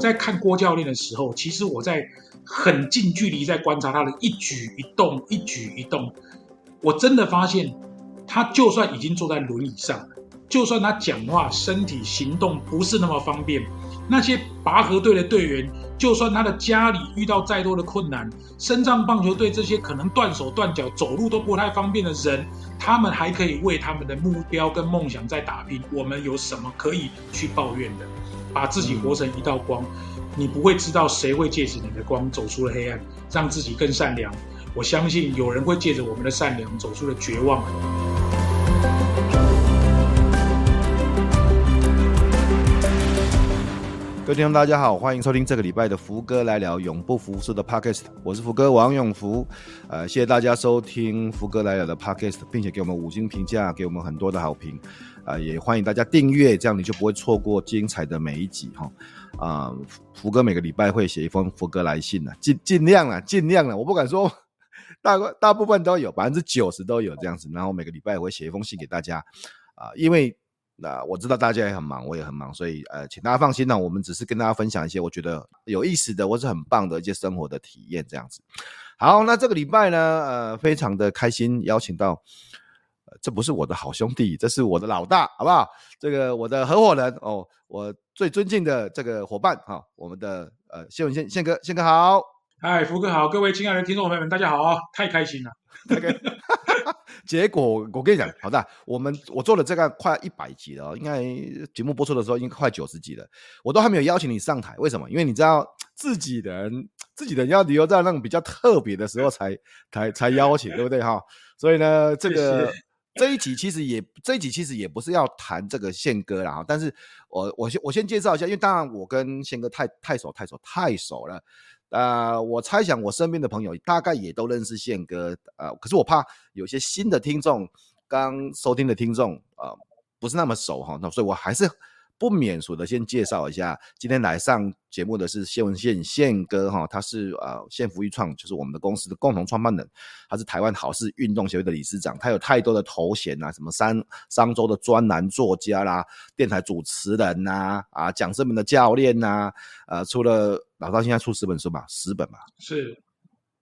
在看郭教练的时候，其实我在很近距离在观察他的一举一动，一举一动。我真的发现，他就算已经坐在轮椅上，就算他讲话、身体行动不是那么方便，那些拔河队的队员，就算他的家里遇到再多的困难，身障棒球队这些可能断手断脚、走路都不太方便的人，他们还可以为他们的目标跟梦想在打拼。我们有什么可以去抱怨的？把自己活成一道光，你不会知道谁会借着你的光走出了黑暗，让自己更善良。我相信有人会借着我们的善良走出了绝望。各位听众，大家好，欢迎收听这个礼拜的福哥来聊永不服输的 Podcast，我是福哥王永福。呃，谢谢大家收听福哥来聊的 Podcast，并且给我们五星评价，给我们很多的好评。也欢迎大家订阅，这样你就不会错过精彩的每一集哈。啊、呃，福哥每个礼拜会写一封福哥来信呢，尽尽量了，尽量了，我不敢说大大部分都有，百分之九十都有这样子。然后每个礼拜我会写一封信给大家啊、因为那、我知道大家也很忙，我也很忙，所以呃，请大家放心呢，我们只是跟大家分享一些我觉得有意思的或是很棒的一些生活的体验这样子。好，那这个礼拜呢，呃，非常的开心，邀请到。这不是我的好兄弟，这是我的老大，好不好？这个我的合伙人哦，我最尊敬的这个伙伴哈、哦，我们的呃谢文宪宪哥，宪哥好，嗨，福哥好，各位亲爱的听众朋友们，大家好，太开心了。Okay. 结果我跟你讲，好的，我们我做了这个快一百集了，应该节目播出的时候应该快九十集了，我都还没有邀请你上台，为什么？因为你知道自己人自己人要留在那种比较特别的时候才才才邀请，对不对哈？所以呢，这个。这一集其实也，这一集其实也不是要谈这个宪哥啦，但是我我先我先介绍一下，因为当然我跟宪哥太太熟太熟太熟了，呃，我猜想我身边的朋友大概也都认识宪哥，呃，可是我怕有些新的听众刚收听的听众呃不是那么熟哈，那所以我还是。不免俗的，先介绍一下，今天来上节目的是谢文宪宪哥哈，他是呃宪福育创，就是我们的公司的共同创办人，他是台湾好事运动协会的理事长，他有太多的头衔啊，什么商商周的专栏作家啦，电台主持人呐，啊讲师们的教练呐，呃，出了老到现在出十本书吧，十本吧，是。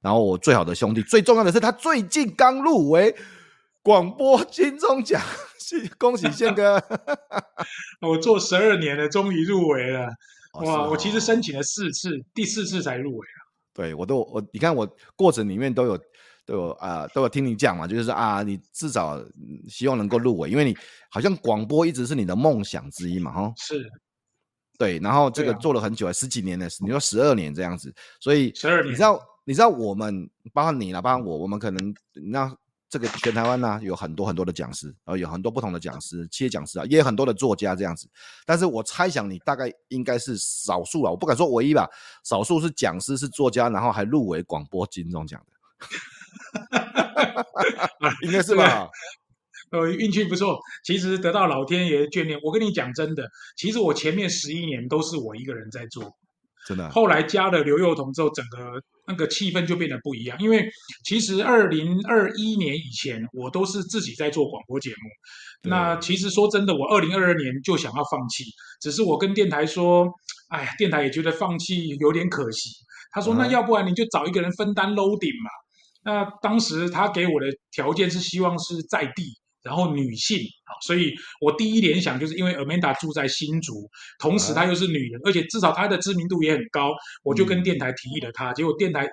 然后我最好的兄弟，最重要的是他最近刚入围广播金钟奖。恭喜宪哥！我做十二年了，终于入围了。哇，我其实申请了四次，第四次才入围啊。对，我都我你看我过程里面都有都有啊、呃、都有听你讲嘛，就是说啊，你至少希望能够入围，因为你好像广播一直是你的梦想之一嘛，哈。是。对，然后这个做了很久，啊、十几年了，你说十二年这样子，所以十二年，你知道你知道我们包括你啦，包括我，我们可能那。这个全台湾呢、啊、有很多很多的讲师，然后有很多不同的讲师，企业讲师啊，也有很多的作家这样子。但是我猜想你大概应该是少数啊，我不敢说唯一吧，少数是讲师是作家，然后还入围广播金钟奖的，应该是吧？呃，运气不错，其实得到老天爷眷恋。我跟你讲真的，其实我前面十一年都是我一个人在做。真的，后来加了刘幼彤之后，整个那个气氛就变得不一样。因为其实二零二一年以前，我都是自己在做广播节目。那其实说真的，我二零二二年就想要放弃，只是我跟电台说，哎呀，电台也觉得放弃有点可惜。他说，那要不然你就找一个人分担 loading 嘛。那当时他给我的条件是希望是在地。然后女性啊，所以我第一联想就是因为 Amanda 住在新竹，同时她又是女人，而且至少她的知名度也很高，我就跟电台提议了她，结果电台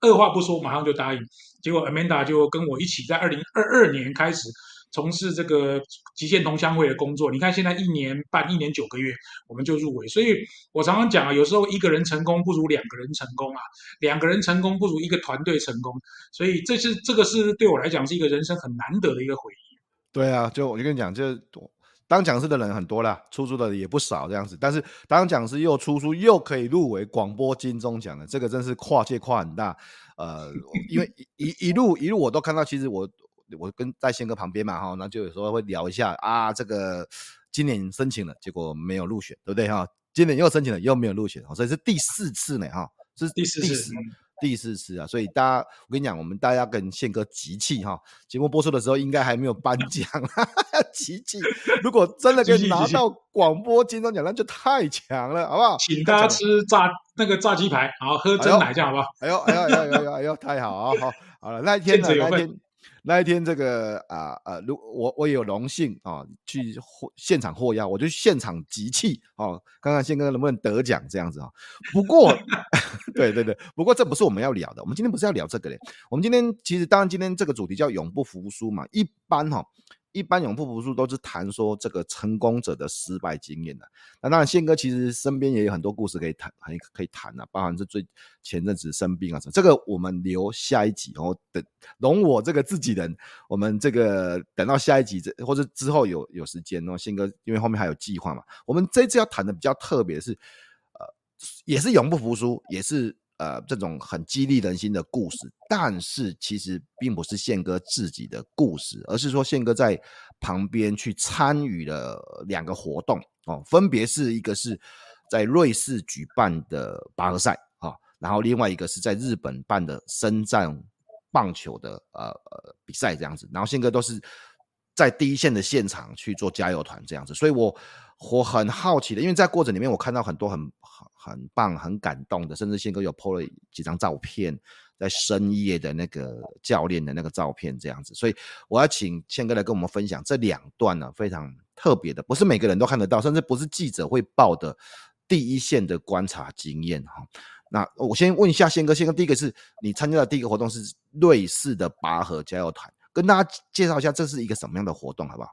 二话不说马上就答应，结果 Amanda 就跟我一起在二零二二年开始从事这个极限同乡会的工作。你看现在一年半、一年九个月，我们就入围。所以我常常讲啊，有时候一个人成功不如两个人成功啊，两个人成功不如一个团队成功。所以这是这个是对我来讲是一个人生很难得的一个回忆。对啊，就我就跟你讲，就当讲师的人很多啦，出书的也不少这样子。但是当讲师又出书又可以入围广播金钟奖的，这个真是跨界跨很大。呃，因为一一路一路我都看到，其实我我跟在宪哥旁边嘛哈，那就有时候会聊一下啊，这个今年申请了，结果没有入选，对不对哈？今年又申请了，又没有入选，所以是第四次呢哈，这是第四次。第四次啊，所以大家，我跟你讲，我们大家跟宪哥集气哈。节目播出的时候，应该还没有颁奖，要 集气。如果真的可以拿到广播金钟奖，那就太强了，好不好？请大家吃炸那个炸鸡排，好喝真奶，酱好不好？哎呦，哎呦，哎呦，哎呦，哎呦，太好啊！好，好了，那一天呢？那一天。那一天，这个啊啊，如、呃、我我也有荣幸啊，去现场获邀，我就现场集气哦，看看宪哥能不能得奖这样子啊。不过，对对对，不过这不是我们要聊的，我们今天不是要聊这个嘞。我们今天其实当然今天这个主题叫永不服输嘛，一般哈。一般永不服输都是谈说这个成功者的失败经验的。那当然，宪哥其实身边也有很多故事可以谈，很可以谈的，包含是最前阵子生病啊什么。这个我们留下一集哦，等容我这个自己人，我们这个等到下一集这或者之后有有时间哦，宪哥因为后面还有计划嘛。我们这次要谈的比较特别的是，也是永不服输，也是。呃，这种很激励人心的故事，但是其实并不是宪哥自己的故事，而是说宪哥在旁边去参与了两个活动哦，分别是一个是在瑞士举办的拔河赛啊，然后另外一个是在日本办的深战棒球的呃呃比赛这样子，然后宪哥都是在第一线的现场去做加油团这样子，所以我我很好奇的，因为在过程里面我看到很多很。很棒，很感动的，甚至宪哥有 po 了几张照片，在深夜的那个教练的那个照片，这样子。所以我要请宪哥来跟我们分享这两段呢、啊，非常特别的，不是每个人都看得到，甚至不是记者会报的第一线的观察经验哈。那我先问一下宪哥，宪哥第一个是你参加的第一个活动是瑞士的拔河加油团，跟大家介绍一下这是一个什么样的活动，好不好？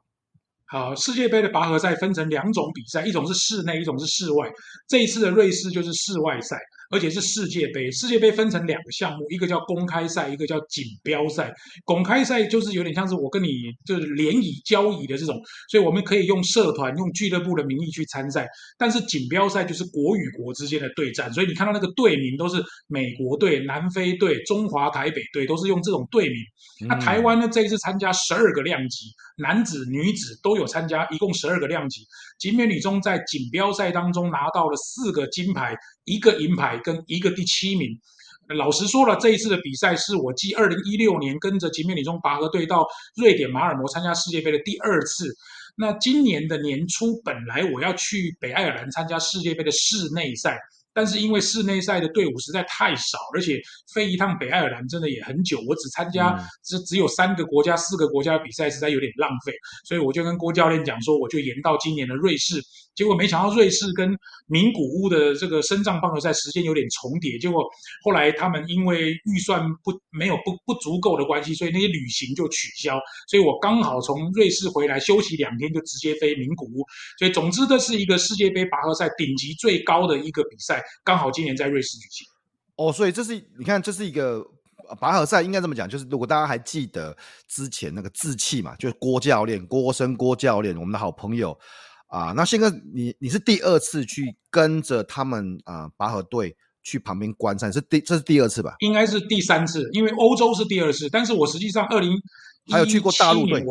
好，世界杯的拔河赛分成两种比赛，一种是室内，一种是室外。这一次的瑞士就是室外赛。而且是世界杯，世界杯分成两个项目，一个叫公开赛，一个叫锦标赛。公开赛就是有点像是我跟你就是联谊交谊的这种，所以我们可以用社团、用俱乐部的名义去参赛。但是锦标赛就是国与国之间的对战，所以你看到那个队名都是美国队、南非队、中华台北队，都是用这种队名。那台湾呢，这一次参加十二个量级，男子、女子都有参加，一共十二个量级。景美女中在锦标赛当中拿到了四个金牌。一个银牌跟一个第七名，老实说了，这一次的比赛是我继二零一六年跟着景美女中拔河队到瑞典马尔摩参加世界杯的第二次。那今年的年初，本来我要去北爱尔兰参加世界杯的室内赛。但是因为室内赛的队伍实在太少，而且飞一趟北爱尔兰真的也很久，我只参加只只有三个国家、四个国家的比赛，实在有点浪费，所以我就跟郭教练讲说，我就延到今年的瑞士。结果没想到瑞士跟名古屋的这个升降棒球赛时间有点重叠，结果后来他们因为预算不没有不不足够的关系，所以那些旅行就取消，所以我刚好从瑞士回来休息两天，就直接飞名古屋。所以总之，这是一个世界杯拔河赛顶级最高的一个比赛。刚好今年在瑞士举行哦，所以这是你看，这是一个拔河赛，应该这么讲，就是如果大家还记得之前那个志气嘛，就是郭教练郭生郭教练，我们的好朋友啊。那宪哥，你你是第二次去跟着他们啊拔河队去旁边观战，是第这是第二次吧？应该是第三次，因为欧洲是第二次，但是我实际上二零还有去过大陆队，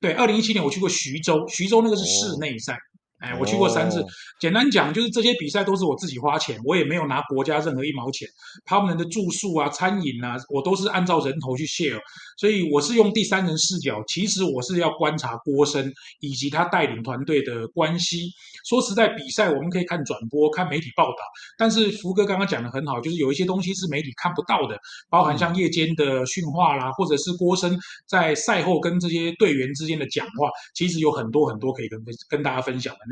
对，二零一七年我去过徐州，徐州那个是室内赛。哦哎，我去过三次。简单讲，就是这些比赛都是我自己花钱，我也没有拿国家任何一毛钱。他们的住宿啊、餐饮啊，我都是按照人头去 share。所以我是用第三人视角，其实我是要观察郭生以及他带领团队的关系。说实在，比赛我们可以看转播、看媒体报道，但是福哥刚刚讲的很好，就是有一些东西是媒体看不到的，包含像夜间的训话啦，或者是郭生在赛后跟这些队员之间的讲话，其实有很多很多可以跟跟大家分享的。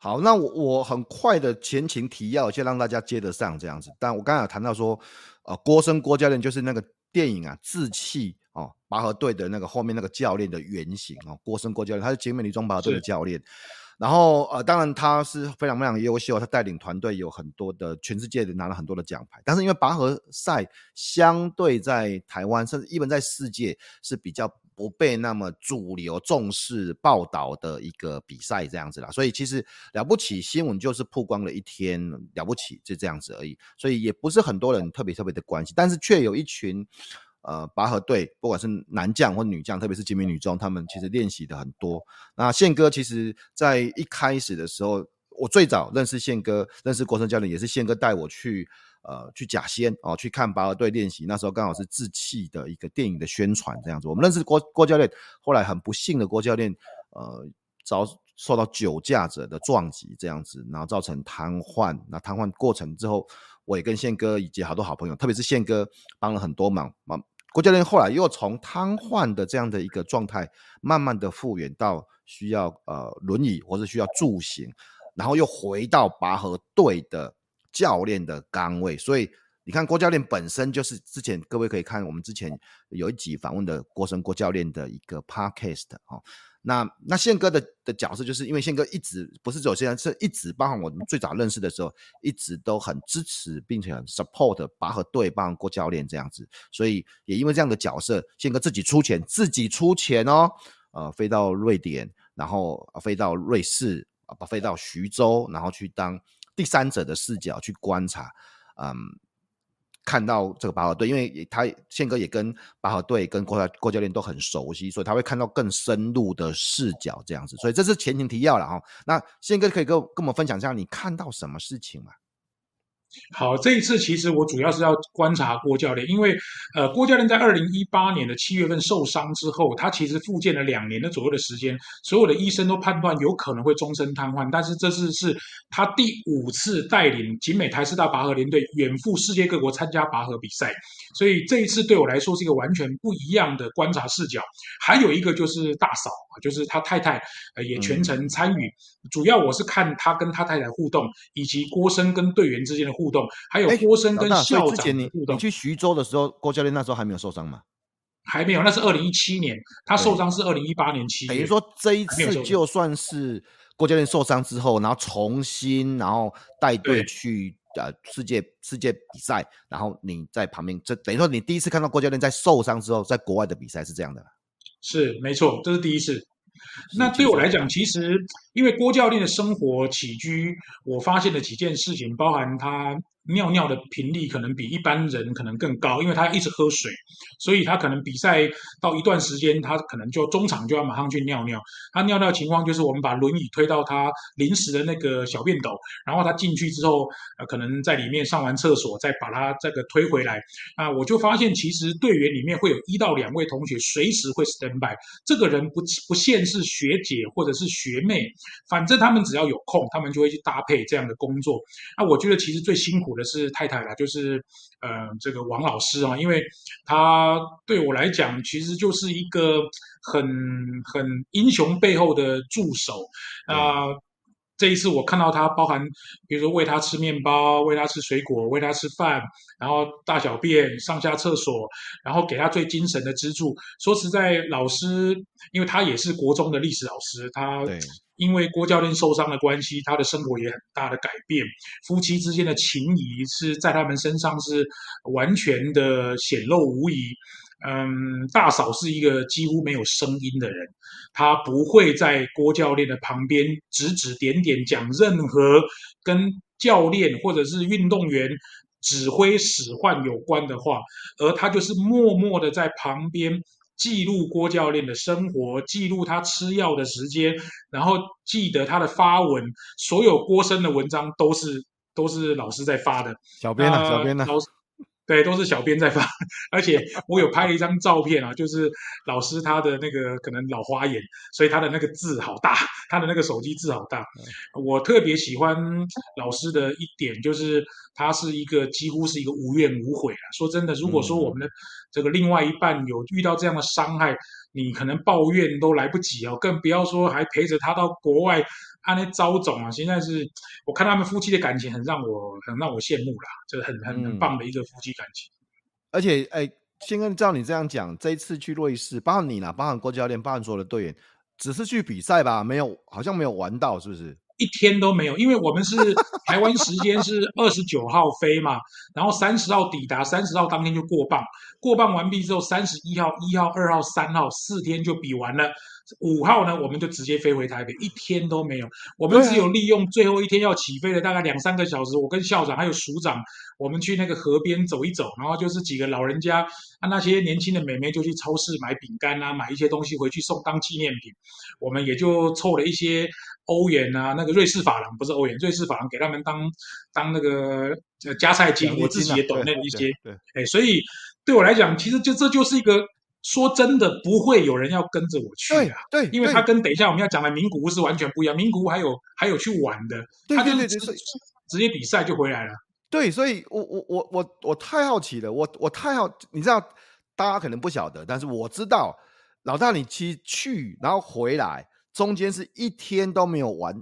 好，那我我很快的前情提要，先让大家接得上这样子。但我刚才有谈到说，呃，郭生郭教练就是那个电影啊，志气哦，拔河队的那个后面那个教练的原型哦，郭生郭教练，他是景美女中拔河队的教练。然后呃，当然他是非常非常优秀，他带领团队有很多的全世界的拿了很多的奖牌。但是因为拔河赛相对在台湾，甚至一般在世界是比较。不被那么主流重视报道的一个比赛这样子啦。所以其实了不起新闻就是曝光了一天，了不起就这样子而已。所以也不是很多人特别特别的关心，但是却有一群呃拔河队，不管是男将或女将，特别是精明女中，他们其实练习的很多。那宪哥其实在一开始的时候，我最早认识宪哥，认识国生教练也是宪哥带我去。呃，去假仙哦，去看拔河队练习。那时候刚好是志气的一个电影的宣传，这样子。我们认识郭郭教练，后来很不幸的郭教练，呃，遭受到酒驾者的撞击，这样子，然后造成瘫痪。那瘫痪过程之后，我也跟宪哥以及好多好朋友，特别是宪哥帮了很多忙。忙郭教练后来又从瘫痪的这样的一个状态，慢慢的复原到需要呃轮椅或者需要助行，然后又回到拔河队的。教练的岗位，所以你看郭教练本身就是之前各位可以看我们之前有一集访问的郭生郭教练的一个 podcast 哦。那那宪哥的的角色就是因为宪哥一直不是走现在是一直包含我们最早认识的时候，一直都很支持并且很 support 拔河队帮郭教练这样子，所以也因为这样的角色，宪哥自己出钱自己出钱哦，呃，飞到瑞典，然后飞到瑞士啊，飞到徐州，然后去当。第三者的视角去观察，嗯，看到这个拔河队，因为他宪哥也跟拔河队跟郭郭教练都很熟悉，所以他会看到更深入的视角这样子，所以这是前情提要了哈。那宪哥可以跟跟我们分享一下你看到什么事情吗？好，这一次其实我主要是要观察郭教练，因为呃，郭教练在二零一八年的七月份受伤之后，他其实复健了两年的左右的时间，所有的医生都判断有可能会终身瘫痪，但是这次是他第五次带领景美台师大拔河联队远赴世界各国参加拔河比赛，所以这一次对我来说是一个完全不一样的观察视角。还有一个就是大嫂，就是他太太呃也全程参与，嗯、主要我是看他跟他太太互动，以及郭生跟队员之间的互动。还有郭生跟校长互动。你你去徐州的时候，郭教练那时候还没有受伤吗？还没有，那是二零一七年，他受伤是二零一八年七月。等于说这一次就算是郭教练受伤之后，然后重新然后带队去呃世界世界比赛，然后你在旁边，这等于说你第一次看到郭教练在受伤之后在国外的比赛是这样的。是没错，这是第一次。那对我来讲，其实因为郭教练的生活起居，我发现了几件事情，包含他。尿尿的频率可能比一般人可能更高，因为他一直喝水，所以他可能比赛到一段时间，他可能就中场就要马上去尿尿。他尿尿情况就是我们把轮椅推到他临时的那个小便斗，然后他进去之后，呃，可能在里面上完厕所，再把他这个推回来。啊，我就发现其实队员里面会有一到两位同学随时会 stand by，这个人不不限是学姐或者是学妹，反正他们只要有空，他们就会去搭配这样的工作。啊，我觉得其实最辛苦的是太太啦，就是呃这个王老师啊，因为他对我来讲，其实就是一个很很英雄背后的助手啊。呃嗯、这一次我看到他，包含比如说喂他吃面包、喂他吃水果、喂他吃饭，然后大小便、上下厕所，然后给他最精神的支柱。说实在，老师因为他也是国中的历史老师，他。因为郭教练受伤的关系，他的生活也很大的改变，夫妻之间的情谊是在他们身上是完全的显露无遗。嗯，大嫂是一个几乎没有声音的人，她不会在郭教练的旁边指指点点讲任何跟教练或者是运动员指挥使唤有关的话，而她就是默默的在旁边。记录郭教练的生活，记录他吃药的时间，然后记得他的发文，所有郭生的文章都是都是老师在发的。小编啊，小编啊，老师。对，都是小编在发，而且我有拍了一张照片啊，就是老师他的那个可能老花眼，所以他的那个字好大，他的那个手机字好大。我特别喜欢老师的一点就是他是一个几乎是一个无怨无悔啊。说真的，如果说我们的这个另外一半有遇到这样的伤害，你可能抱怨都来不及哦，更不要说还陪着他到国外。他那招总啊，现在是我看他们夫妻的感情很让我很让我羡慕啦，这个很很很棒的一个夫妻感情。嗯、而且，哎，先跟照你这样讲，这一次去瑞士，包含你啦，包含郭教练，包含所有的队员，只是去比赛吧，没有，好像没有玩到，是不是？一天都没有，因为我们是台湾时间是二十九号飞嘛，然后三十号抵达，三十号当天就过磅，过磅完毕之后，三十一号、一号、二号、三号四天就比完了。五号呢，我们就直接飞回台北，一天都没有。我们只有利用最后一天要起飞的大概两三个小时，我跟校长还有署长，我们去那个河边走一走，然后就是几个老人家啊，那些年轻的美眉就去超市买饼干啊，买一些东西回去送当纪念品。我们也就凑了一些欧元啊，那个瑞士法郎不是欧元，瑞士法郎给他们当当那个加菜金，我自己也懂那一些。对，哎，所以对我来讲，其实就这就是一个。说真的，不会有人要跟着我去啊！对，对，因为他跟等一下我们要讲的名古屋是完全不一样。名古屋还有还有去玩的，他就是直接比赛就回来了。对，所以我我我我我太好奇了，我我太好，你知道，大家可能不晓得，但是我知道，老大你其实去然后回来，中间是一天都没有玩，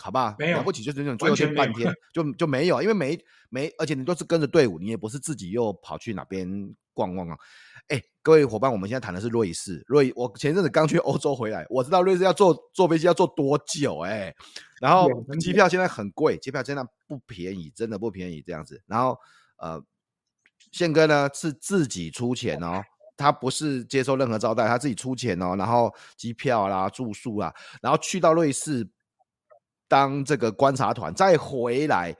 好吧？没有，了不起就是那种最后就半天就就没有，因为没没，而且你都是跟着队伍，你也不是自己又跑去哪边逛逛啊。哎，各位伙伴，我们现在谈的是瑞士。瑞，我前阵子刚去欧洲回来，我知道瑞士要坐坐飞机要坐多久哎。然后机票现在很贵，机票现在不便宜，真的不便宜这样子。然后呃，宪哥呢是自己出钱哦，他不是接受任何招待，他自己出钱哦。然后机票啦、住宿啦，然后去到瑞士当这个观察团，再回来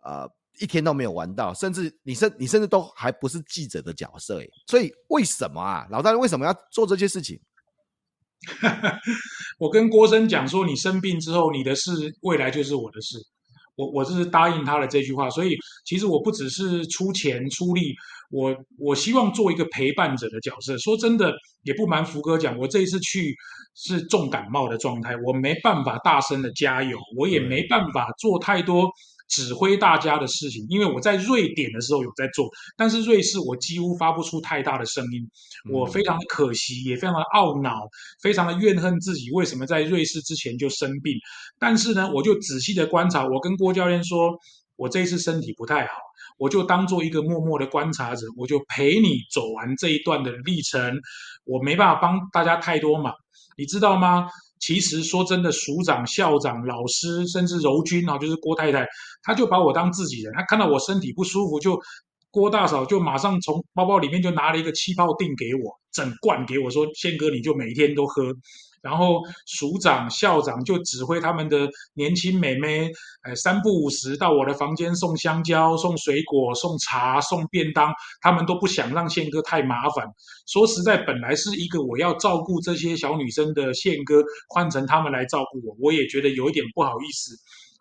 呃。一天都没有玩到，甚至你甚你甚至都还不是记者的角色诶，所以为什么啊，老大为什么要做这些事情？我跟郭生讲说，你生病之后，你的事未来就是我的事。我我是答应他的这句话，所以其实我不只是出钱出力，我我希望做一个陪伴者的角色。说真的，也不瞒福哥讲，我这一次去是重感冒的状态，我没办法大声的加油，我也没办法做太多。指挥大家的事情，因为我在瑞典的时候有在做，但是瑞士我几乎发不出太大的声音，我非常的可惜，也非常的懊恼，非常的怨恨自己为什么在瑞士之前就生病。但是呢，我就仔细的观察，我跟郭教练说，我这一次身体不太好，我就当做一个默默的观察者，我就陪你走完这一段的历程，我没办法帮大家太多忙，你知道吗？其实说真的，署长、校长、老师，甚至柔君啊，就是郭太太，她就把我当自己人。她看到我身体不舒服，就郭大嫂就马上从包包里面就拿了一个气泡锭给我，整罐给我说：“宪哥，你就每天都喝。”然后署长、校长就指挥他们的年轻美眉，呃，三不五时到我的房间送香蕉、送水果、送茶、送便当，他们都不想让宪哥太麻烦。说实在，本来是一个我要照顾这些小女生的宪哥，换成他们来照顾我，我也觉得有一点不好意思。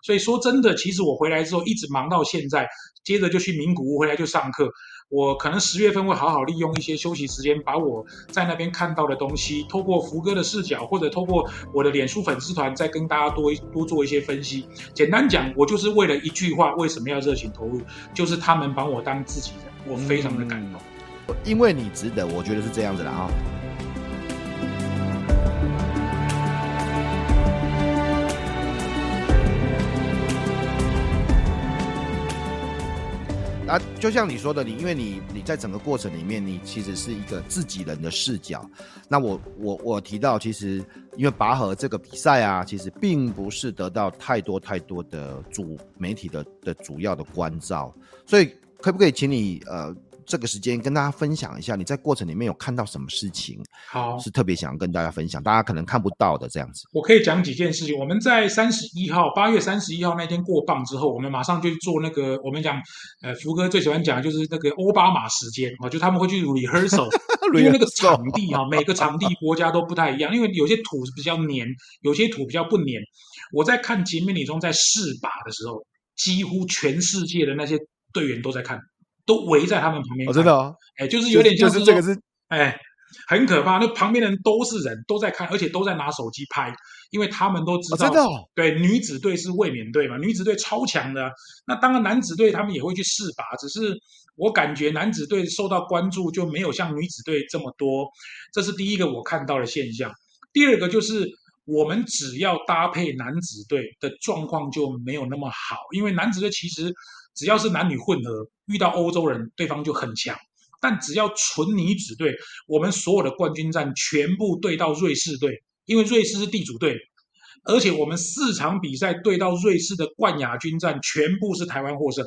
所以说真的，其实我回来之后一直忙到现在，接着就去名古屋，回来就上课。我可能十月份会好好利用一些休息时间，把我在那边看到的东西，透过福哥的视角，或者透过我的脸书粉丝团，再跟大家多多做一些分析。简单讲，我就是为了一句话，为什么要热情投入？就是他们把我当自己人，我非常的感动。因为你值得，我觉得是这样子的啊。啊，就像你说的，你因为你你在整个过程里面，你其实是一个自己人的视角。那我我我提到，其实因为拔河这个比赛啊，其实并不是得到太多太多的主媒体的的主要的关照，所以可不可以请你呃？这个时间跟大家分享一下，你在过程里面有看到什么事情？好，是特别想要跟大家分享，大家可能看不到的这样子。我可以讲几件事情。我们在三十一号，八月三十一号那天过磅之后，我们马上就做那个，我们讲，呃，福哥最喜欢讲的就是那个奥巴马时间啊，就他们会去 rehearsal，因为那个场地 啊，每个场地国家都不太一样，因为有些土是比较黏，有些土比较不黏。我在看吉米里中在试靶的时候，几乎全世界的那些队员都在看。都围在他们旁边，我知道，哎，就是有点像是，就是这个是，哎，很可怕。那旁边的人都是人，都在看，而且都在拿手机拍，因为他们都知道，对，女子队是卫冕队嘛，女子队超强的。那当然，男子队他们也会去试拔，只是我感觉男子队受到关注就没有像女子队这么多。这是第一个我看到的现象。第二个就是，我们只要搭配男子队的状况就没有那么好，因为男子队其实。只要是男女混合，遇到欧洲人，对方就很强。但只要纯女子队，我们所有的冠军战全部对到瑞士队，因为瑞士是地主队，而且我们四场比赛对到瑞士的冠亚军战，全部是台湾获胜。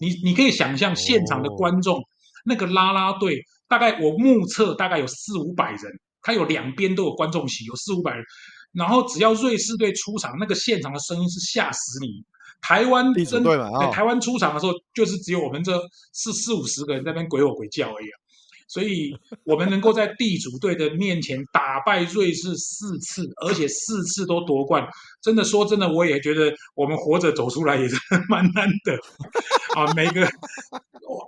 你你可以想象现场的观众、那个啦啦队，大概我目测大概有四五百人，他有两边都有观众席，有四五百人。然后只要瑞士队出场，那个现场的声音是吓死你。台湾真对，台湾出场的时候，就是只有我们这四四五十个人在那边鬼吼鬼叫而已。所以，我们能够在地主队的面前打败瑞士四次，而且四次都夺冠，真的说真的，我也觉得我们活着走出来也是蛮难的 啊！每个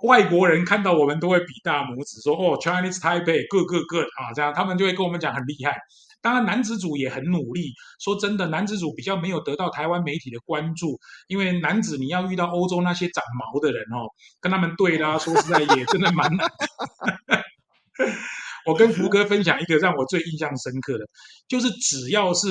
外国人看到我们都会比大拇指，说：“哦，Chinese Taipei，good good good 啊！”这样他们就会跟我们讲很厉害。当然，男子组也很努力。说真的，男子组比较没有得到台湾媒体的关注，因为男子你要遇到欧洲那些长毛的人哦，跟他们对啦，说实在也真的蛮难。我跟福哥分享一个让我最印象深刻的，就是只要是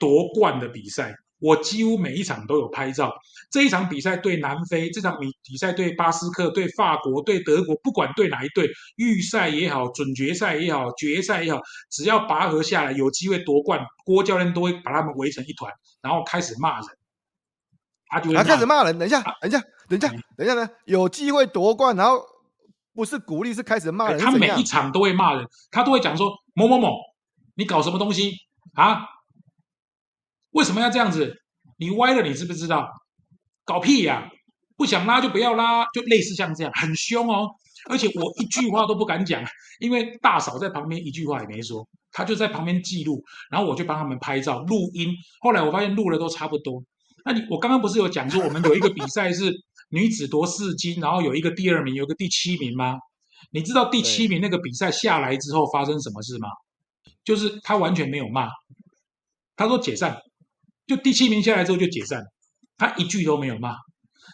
夺冠的比赛。我几乎每一场都有拍照。这一场比赛对南非，这场比比赛对巴斯克、对法国、对德国，不管对哪一队，预赛也好，准决赛也好，决赛也好，只要拔河下来有机会夺冠，郭教练都会把他们围成一团，然后开始骂人。他就会开始骂人。等一下，等一下，等一下，等一下呢？有机会夺冠，然后不是鼓励，是开始骂人。他每一场都会骂人，他都会讲说某某某，你搞什么东西啊？为什么要这样子？你歪了，你知不知道？搞屁呀、不想拉就不要拉，就类似像这样，很凶哦。而且我一句话都不敢讲，因为大嫂在旁边一句话也没说，她就在旁边记录，然后我就帮他们拍照、录音。后来我发现录了都差不多。那你我刚刚不是有讲说，我们有一个比赛是 女子夺四金，然后有一个第二名，有个第七名吗？你知道第七名那个比赛下来之后发生什么事吗？就是他完全没有骂，他说解散。就第七名下来之后就解散，他一句都没有骂，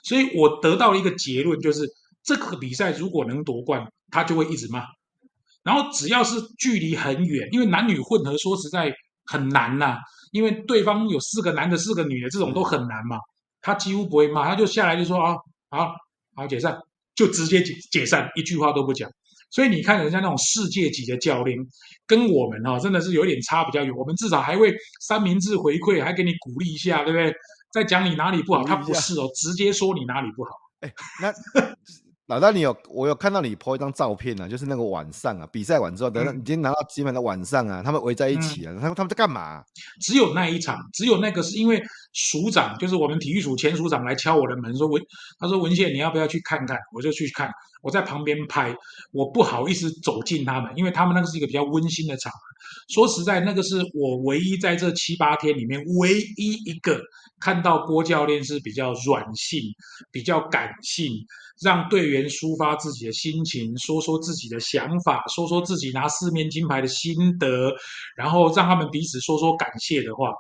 所以我得到了一个结论，就是这个比赛如果能夺冠，他就会一直骂。然后只要是距离很远，因为男女混合说实在很难呐、因为对方有四个男的四个女的，这种都很难嘛。他几乎不会骂，他就下来就说啊，好好解散，就直接解解散，一句话都不讲。所以你看人家那种世界级的教练，跟我们哈、哦、真的是有点差比较远。我们至少还会三明治回馈，还给你鼓励一下，对不对？再讲你哪里不好，他不是哦，直接说你哪里不好。哎，那。老大，你有我有看到你 po 一张照片啊，就是那个晚上啊，比赛完之后，等到你今天拿到金牌的晚上啊，他们围在一起啊，他们他们在干嘛啊？只有那一场，只有那个是因为署长，就是我们体育署前署长来敲我的门说文，他说文宪你要不要去看看？我就去看，我在旁边拍，我不好意思走近他们，因为他们那个是一个比较温馨的场。说实在，那个是我唯一在这七八天里面唯一一个看到郭教练是比较软性、比较感性。让队员抒发自己的心情，说说自己的想法，说说自己拿四面金牌的心得，然后让他们彼此说说感谢的话。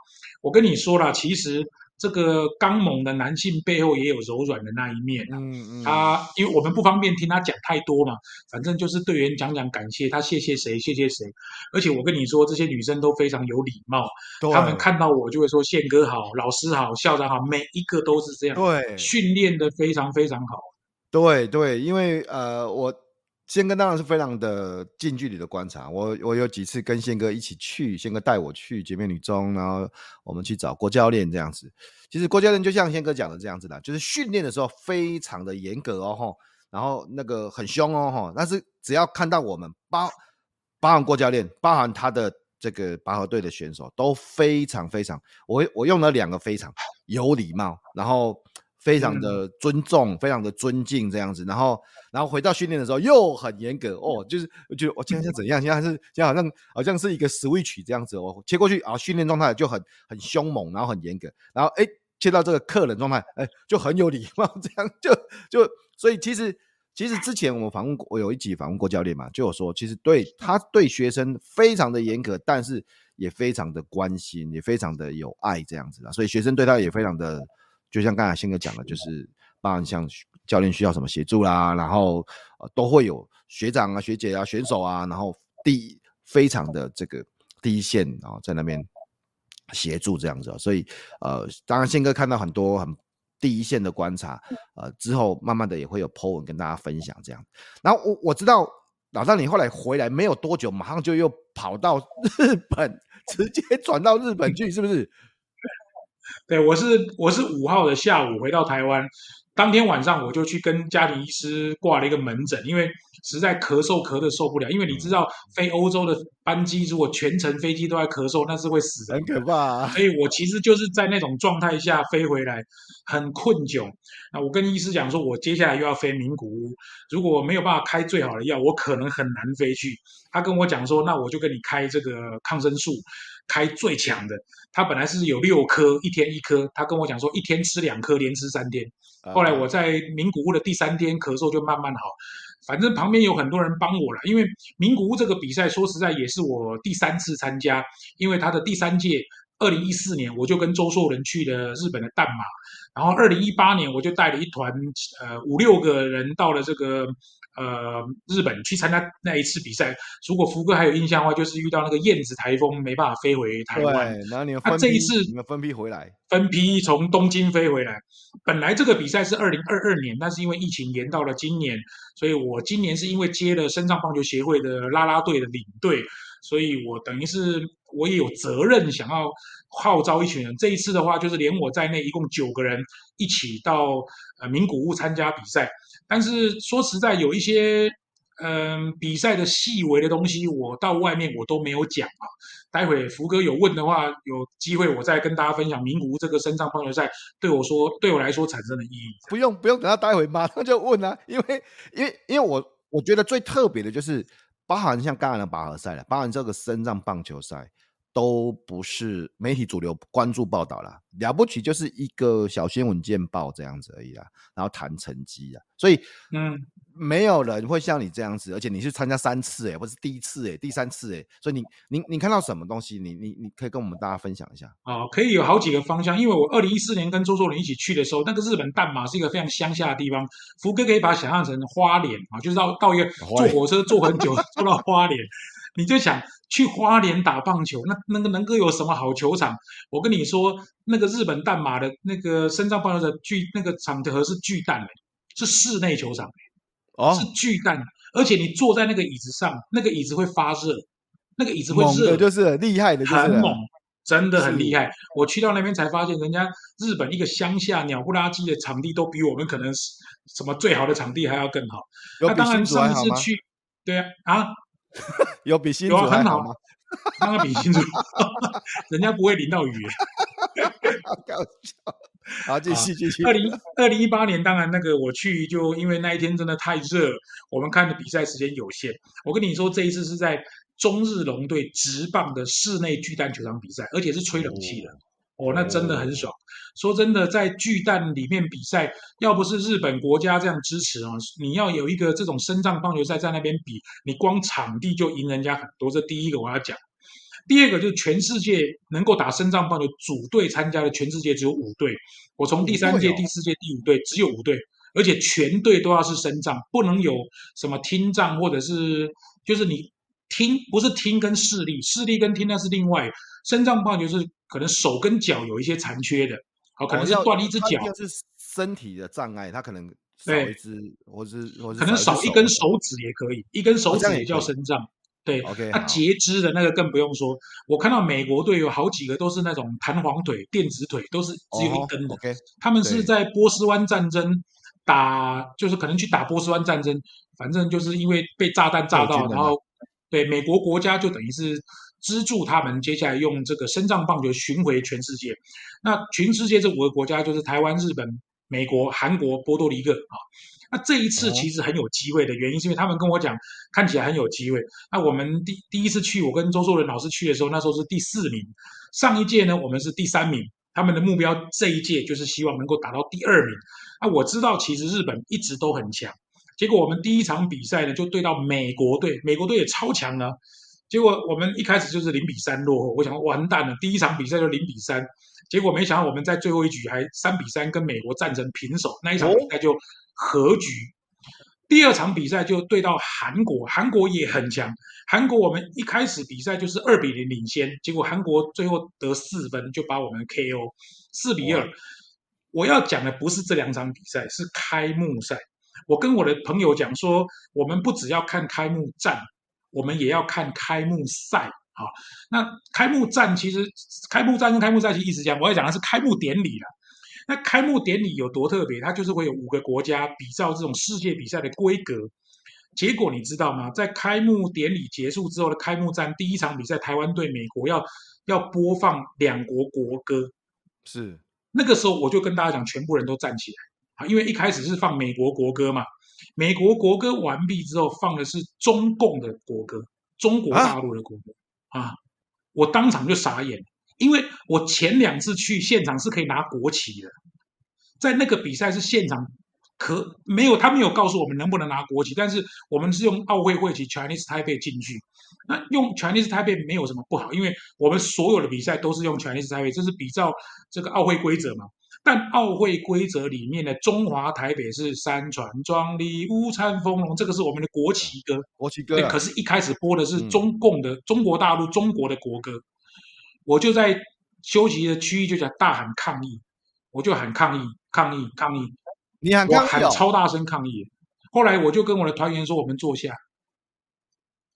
我跟你说了，其实这个刚猛的男性背后也有柔软的那一面。嗯嗯，他因为我们不方便听他讲太多嘛，反正就是队员讲讲感谢，他谢谢谁，谢谢谁。而且我跟你说，这些女生都非常有礼貌，他们看到我就会说宪哥好，老师好，校长好，每一个都是这样。对，训练的非常非常好。对对，因为呃，我宪哥当然是非常的近距离的观察。我我有几次跟宪哥一起去，宪哥带我去洁面女中，然后我们去找郭教练这样子。其实郭教练就像宪哥讲的这样子的，就是训练的时候非常的严格哦吼，然后那个很凶哦吼，但是只要看到我们包包含郭教练，包含他的这个拔河队的选手都非常非常，我我用了两个非常有礼貌，然后。非常的尊重，嗯、非常的尊敬这样子，然后，然后回到训练的时候又很严格哦，就是我觉得我现在是怎样？现在是现在好像好像是一个 switch 这样子哦，切过去啊，训练状态就很很凶猛，然后很严格，然后哎切到这个客人状态，哎就很有礼貌，这样就就所以其实其实之前我们访问过，我有一集访问过教练嘛，就有说其实对他对学生非常的严格，但是也非常的关心，也非常的有爱这样子啦，所以学生对他也非常的。就像刚才宪哥讲的，就是当然像教练需要什么协助啦，然后呃都会有学长啊、学姐啊、选手啊，然后第一非常的这个第一线啊、哦，在那边协助这样子，所以呃，当然宪哥看到很多很第一线的观察，呃之后慢慢的也会有 po 文跟大家分享这样。然后我我知道老大你后来回来没有多久，马上就又跑到日本，直接转到日本去，是不是？对，我是我是五号的下午回到台湾，当天晚上我就去跟家庭医师挂了一个门诊，因为实在咳嗽咳得受不了。因为你知道，飞欧洲的班机如果全程飞机都在咳嗽，那是会死人，很可怕啊。所以我其实就是在那种状态下飞回来，很困窘。那我跟医师讲说，我接下来又要飞名古屋，如果我没有办法开最好的药，我可能很难飞去。他跟我讲说，那我就跟你开这个抗生素。开最强的，他本来是有六颗，一天一颗。他跟我讲说，一天吃两颗，连吃三天。后来我在名古屋的第三天咳嗽就慢慢好，反正旁边有很多人帮我了。因为名古屋这个比赛，说实在也是我第三次参加，因为他的第三届，二零一四年我就跟周硕仁去了日本的淡马，然后二零一八年我就带了一团呃五六个人到了这个。呃，日本去参加那一次比赛，如果福哥还有印象的话，就是遇到那个燕子台风，没办法飞回台湾。对，然后你们分批，啊、这一次你们分批回来，分批从东京飞回来。本来这个比赛是二零二二年，但是因为疫情延到了今年，所以我今年是因为接了深藏棒球协会的啦啦队的领队，所以我等于是我也有责任想要号召一群人。这一次的话，就是连我在内，一共九个人一起到呃名古屋参加比赛。但是说实在，有一些嗯、比赛的细微的东西，我到外面我都没有讲啊。待会福哥有问的话，有机会我再跟大家分享名古屋这个身上棒球赛对我说对我来说产生的意义。不用不用，等他待会马上就问啊，因为因为因为我我觉得最特别的就是，包含像刚才的拔河赛了，包含这个身上棒球赛。都不是媒体主流关注报道啦，了不起就是一个小新闻见报这样子而已啦，然后谈成绩啊，所以嗯，没有人会像你这样子，而且你是参加三次诶、欸，不是第一次诶、欸，第三次诶、欸，所以你你你看到什么东西？你你你可以跟我们大家分享一下啊，可以有好几个方向，因为我二零一四年跟周作人一起去的时候，那个日本淡马是一个非常乡下的地方，福哥可以把它想象成花莲啊，就是到到一个坐火车坐很久 坐到花莲。你就想去花莲打棒球，那那个能够有什么好球场？我跟你说，那个日本淡马的那个深藏棒球的巨那个场地是巨蛋，是室内球场，哦，是巨蛋，而且你坐在那个椅子上，那个椅子会发热，那个椅子会热，就是厉害的，很猛，真的很厉害。我去到那边才发现，人家日本一个乡下鸟不拉几的场地都比我们可能什么最好的场地还要更好。那当然上次去，对啊啊。有比新竹还好吗？那个比新竹，人家不会淋到雨。好搞笑。好，继续继续。二零二零一八年，当然那个我去，就因为那一天真的太热，我们看的比赛时间有限。我跟你说，这一次是在中日龙队直棒的室内巨蛋球场比赛，而且是吹冷气的。哦，那真的很爽。说真的，在巨蛋里面比赛，要不是日本国家这样支持啊，你要有一个这种深藏棒球赛在那边比，你光场地就赢人家很多。这第一个我要讲。第二个就是全世界能够打深藏棒球组队参加的，全世界只有五队。我从第三届、第四届、第五队，只有五队，而且全队都要是深藏，不能有什么听障或者是就是你听不是听跟视力，视力跟听那是另外。深藏棒球是可能手跟脚有一些残缺的。好，可能是断了一只脚，是身体的障碍，他可能少一只，或是或是可能少一根手指也可以，一根手指也叫身障。对，OK，他截肢的那个更不用说。我看到美国队有好几个都是那种弹簧腿、电子腿，都是只有一根的。OK，他们是在波斯湾战争打，就是可能去打波斯湾战争，反正就是因为被炸弹炸到，然后对美国国家就等于是。资助他们接下来用这个身障棒球巡回全世界。那全世界这五个国家就是台湾、日本、美国、韩国、波多黎各啊。那这一次其实很有机会的原因，是因为他们跟我讲，看起来很有机会。那我们第第一次去，我跟周作人老师去的时候，那时候是第四名。上一届呢，我们是第三名。他们的目标这一届就是希望能够打到第二名。那我知道，其实日本一直都很强。结果我们第一场比赛呢，就对到美国队，美国队也超强呢。结果我们一开始就是零比三落后，我想完蛋了，第一场比赛就零比三，结果没想到我们在最后一局还三比三跟美国战成平手，那一场比赛就和局。第二场比赛就对到韩国，韩国也很强，韩国我们一开始比赛就是二比零领先，结果韩国最后得四分就把我们 KO 四比二。我要讲的不是这两场比赛，是开幕赛。我跟我的朋友讲说，我们不只要看开幕战。我们也要看开幕赛好，那开幕战其实开幕战跟开幕赛其实意思讲，我要讲的是开幕典礼了。那开幕典礼有多特别？它就是会有五个国家比照这种世界比赛的规格。结果你知道吗？在开幕典礼结束之后的开幕战第一场比赛，台湾对美国要要播放两国国歌。是那个时候我就跟大家讲，全部人都站起来啊，因为一开始是放美国国歌嘛。美国国歌完毕之后，放的是中共的国歌，中国大陆的国歌啊，啊！我当场就傻眼，因为我前两次去现场是可以拿国旗的，在那个比赛是现场可没有，他没有告诉我们能不能拿国旗，但是我们是用奥会会旗 Chinese Taipei 进去。那用 Chinese Taipei 没有什么不好，因为我们所有的比赛都是用 Chinese Taipei，这是比照这个奥会规则嘛。但奥会规则里面的中华台北是山川壮丽，物产丰隆，这个是我们的国旗歌。国旗歌、啊。可是，一开始播的是中共的、嗯、中国大陆中国的国歌，我就在休息的区域就讲大喊抗议，我就喊抗议，抗议，抗议。你喊抗议、哦、我喊超大声抗议。后来我就跟我的团员说：“我们坐下。”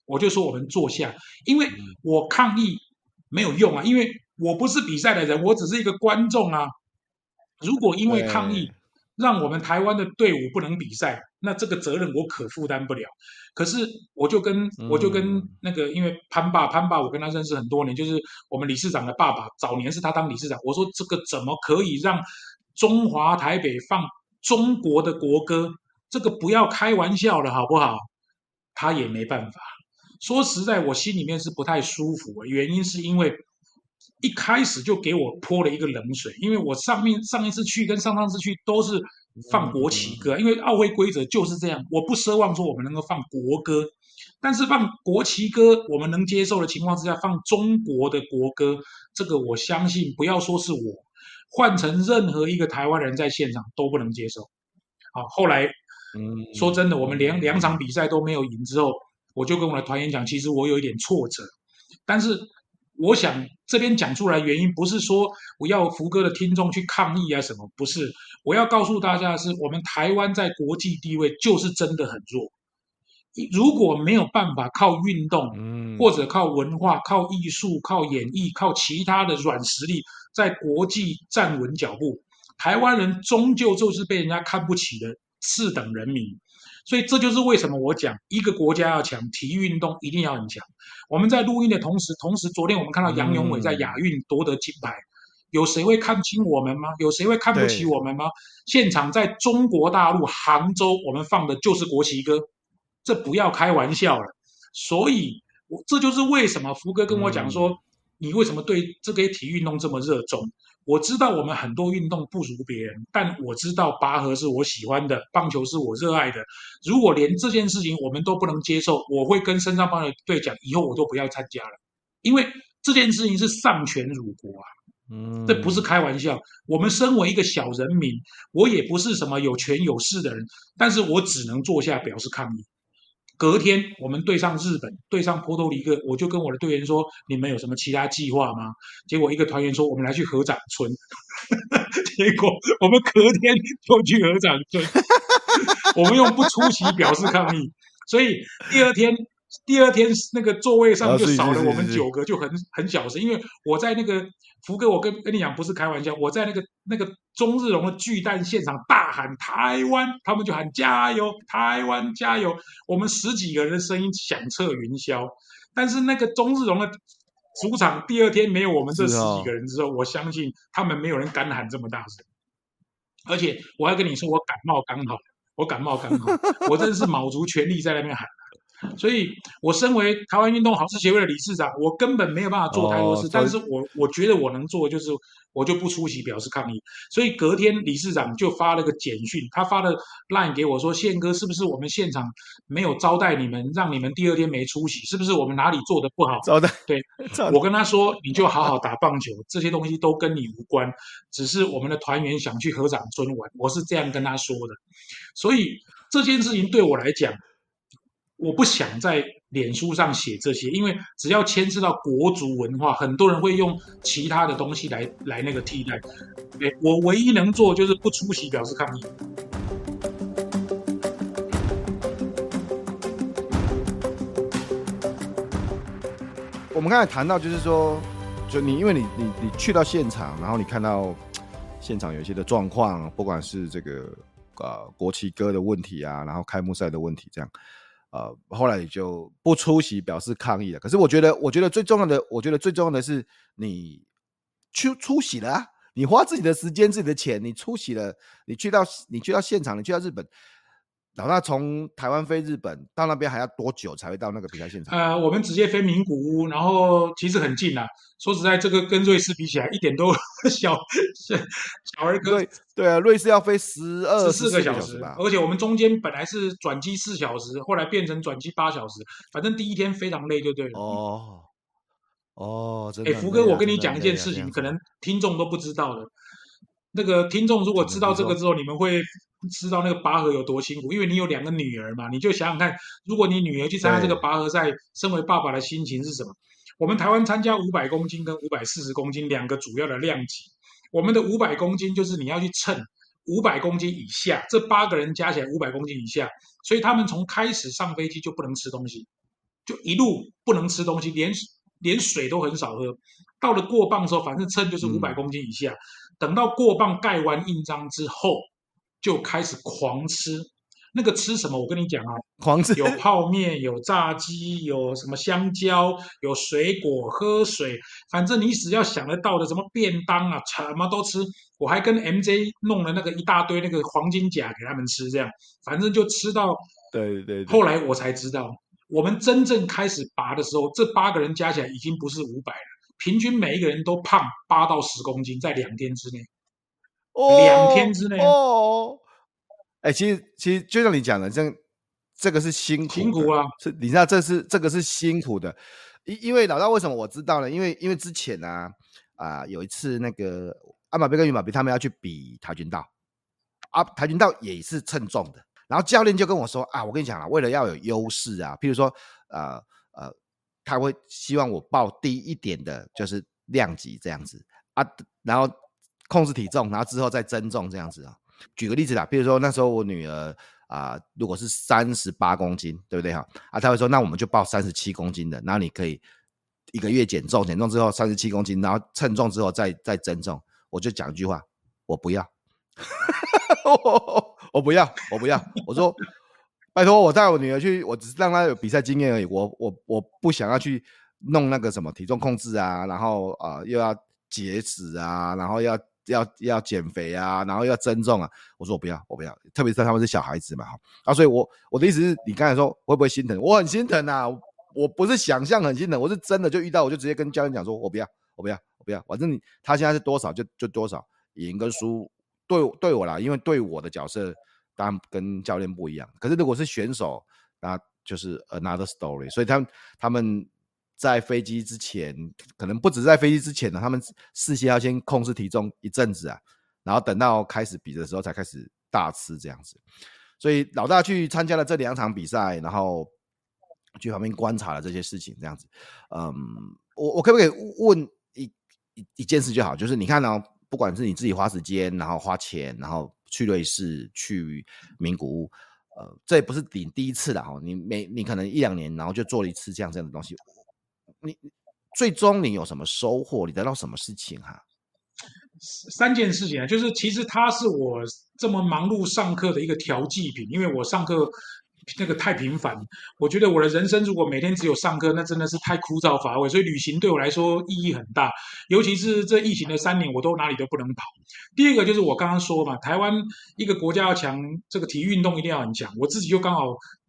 我就说：“我们坐下，因为我抗议没有用啊，因为我不是比赛的人，我只是一个观众啊。”如果因为抗议让我们台湾的队伍不能比赛，那这个责任我可负担不了。可是我就跟我就跟那个，因为潘爸潘爸，我跟他认识很多年，就是我们理事长的爸爸，早年是他当理事长。我说这个怎么可以让中华台北放中国的国歌？这个不要开玩笑了，好不好？他也没办法。说实在，我心里面是不太舒服，原因是因为。一开始就给我泼了一个冷水，因为我上面上一次去跟上上次去都是放国旗歌，因为奥会规则就是这样。我不奢望说我们能够放国歌，但是放国旗歌我们能接受的情况之下，放中国的国歌，这个我相信不要说是我，换成任何一个台湾人在现场都不能接受。好，后来，嗯，说真的，我们连两场比赛都没有赢之后，我就跟我的团员讲，其实我有一点挫折，但是。我想这边讲出来原因不是说我要福哥的听众去抗议啊什么，不是，我要告诉大家的是，我们台湾在国际地位就是真的很弱。如果没有办法靠运动，或者靠文化、靠艺术、靠演艺、靠其他的软实力，在国际站稳脚步，台湾人终究就是被人家看不起的次等人民。所以这就是为什么我讲一个国家要强，体育运动一定要很强。我们在录音的同时，同时昨天我们看到杨永伟在亚运夺得金牌，嗯，有谁会看轻我们吗？有谁会看不起我们吗？现场在中国大陆杭州，我们放的就是国旗歌，这不要开玩笑了。所以，我这就是为什么福哥跟我讲说，嗯，你为什么对这个体育运动这么热衷？我知道我们很多运动不如别人，但我知道拔河是我喜欢的，棒球是我热爱的。如果连这件事情我们都不能接受，我会跟深商棒球队讲，以后我都不要参加了，因为这件事情是丧权辱国啊！嗯，这不是开玩笑。我们身为一个小人民，我也不是什么有权有势的人，但是我只能坐下表示抗议。隔天我们对上日本，对上波多黎各，我就跟我的队员说：“你们有什么其他计划吗？”结果一个团员说：“我们来去合掌村。” 结果我们隔天就去合掌村，我们用不出席表示抗议。所以第二天，第二天那个座位上就少了我们九个，就很很小声，因为我在那个。福哥，我跟跟你讲，不是开玩笑。我在那个那个中日龙的巨蛋现场大喊台湾，他们就喊加油，台湾加油。我们十几个人的声音响彻云霄。但是那个中日龙的主场第二天没有我们这十几个人之后，我相信他们没有人敢喊这么大声。而且我还跟你说，我感冒刚好，我感冒刚好，我真的是卯足全力在那边喊。所以，我身为台湾运动好事协会的理事长，我根本没有办法做太多事。哦、但是我我觉得我能做的就是，我就不出席表示抗议。所以隔天理事长就发了个简讯，他发了 line 给我说：“宪哥，是不是我们现场没有招待你们，让你们第二天没出席？是不是我们哪里做的不好？”招待。对，我跟他说：“你就好好打棒球，这些东西都跟你无关，只是我们的团员想去合掌村玩。”我是这样跟他说的。所以这件事情对我来讲。我不想在脸书上写这些，因为只要牵涉到国族文化，很多人会用其他的东西来来那个替代。我唯一能做就是不出席表示抗议。我们刚才谈到，就是说，就你因为你你你去到现场，然后你看到现场有一些的状况，不管是这个呃国旗歌的问题啊，然后开幕赛的问题，这样，呃，后来也就不出席表示抗议了。可是我觉得，我觉得最重要的，我觉得最重要的是你去出席了，你花自己的时间、自己的钱，你出席了，你去到你去到现场，你去到日本。老大从台湾飞日本到那边还要多久才会到那个比赛现场？呃，我们直接飞名古屋，然后其实很近啊。说实在，这个跟瑞士比起来一点都 小小小儿科。对对啊，瑞士要飞十二十四个小时吧，而且我们中间本来是转机四小时，后来变成转机八小时。反正第一天非常累，就对了。哦哦，真的。哎，福哥，我跟你讲一件事情，可能听众都不知道的。那个听众如果知道这个之后，你们会。知道那个拔河有多辛苦，因为你有两个女儿嘛，你就想想看，如果你女儿去参加这个拔河赛，身为爸爸的心情是什么？我们台湾参加五百公斤跟五百四十公斤两个主要的量级，我们的五百公斤就是你要去称五百公斤以下，这八个人加起来五百公斤以下，所以他们从开始上飞机就不能吃东西，就一路不能吃东西，连连水都很少喝。到了过磅的时候，反正称就是五百公斤以下，嗯、等到过磅盖完印章之后。就开始狂吃，那个吃什么？我跟你讲啊，狂吃，有泡面，有炸鸡，有什么香蕉，有水果，喝水，反正你只要想得到的，什么便当啊，什么都吃。我还跟 MJ 弄了那个一大堆那个黄金甲给他们吃，这样，反正就吃到。对对对。后来我才知道，我们真正开始拔的时候，这八个人加起来已经不是五百了，平均每一个人都胖八到十公斤，在两天之内。两、oh, 天之内哦，哎、欸，其实其实就像你讲的，这这个是辛苦，辛苦啊！是，你知道这是这个是辛苦的，因因为老大为什么我知道呢？因为因为之前呢啊、呃，有一次那个阿马贝跟于马比他们要去比跆拳道，啊，跆拳道也是称重的，然后教练就跟我说啊，我跟你讲啊，为了要有优势啊，譬如说呃呃，他会希望我报低一点的，就是量级这样子啊，然后。控制体重，然后之后再增重这样子啊。举个例子啦，比如说那时候我女儿啊、如果是三十八公斤，对不对哈？啊，她会说那我们就报三十七公斤的，然后你可以一个月减重，减重之后三十七公斤，然后称重之后再再增重。我就讲一句话，我不要，我不要，我不要。我说拜托我带我女儿去，我只是让她有比赛经验而已。我我我不想要去弄那个什么体重控制啊，然后啊、又要节食啊，然后要。要要减肥啊，然后要增重啊！我说我不要，我不要，特别是他们是小孩子嘛，哈啊！所以我我的意思是你刚才说会不会心疼？我很心疼啊！我不是想象很心疼，我是真的就遇到，我就直接跟教练讲说，我不要，我不要，我不要，反正你他现在是多少就就多少，赢跟输对对我啦，因为对我的角色当然跟教练不一样。可是如果是选手，那就是 another story。所以他们他们。在飞机之前，可能不止在飞机之前呢，他们事先要先控制体重一阵子啊，然后等到开始比的时候才开始大吃这样子。所以老大去参加了这两场比赛，然后去旁边观察了这些事情这样子。嗯，我我可不可以问一一一件事就好？就是你看呢，不管是你自己花时间，然后花钱，然后去瑞士，去名古屋，呃，这也不是你第一次了哈。你每你可能一两年，然后就做了一次这样这样的东西。你最终你有什么收获？你得到什么事情哈、啊？三件事情啊，就是其实它是我这么忙碌上课的一个调剂品，因为我上课那个太频繁，我觉得我的人生如果每天只有上课，那真的是太枯燥乏味。所以旅行对我来说意义很大，尤其是这疫情的三年，我都哪里都不能跑。第二个就是我刚刚说嘛，台湾一个国家要强，这个体育运动一定要很强。我自己就刚好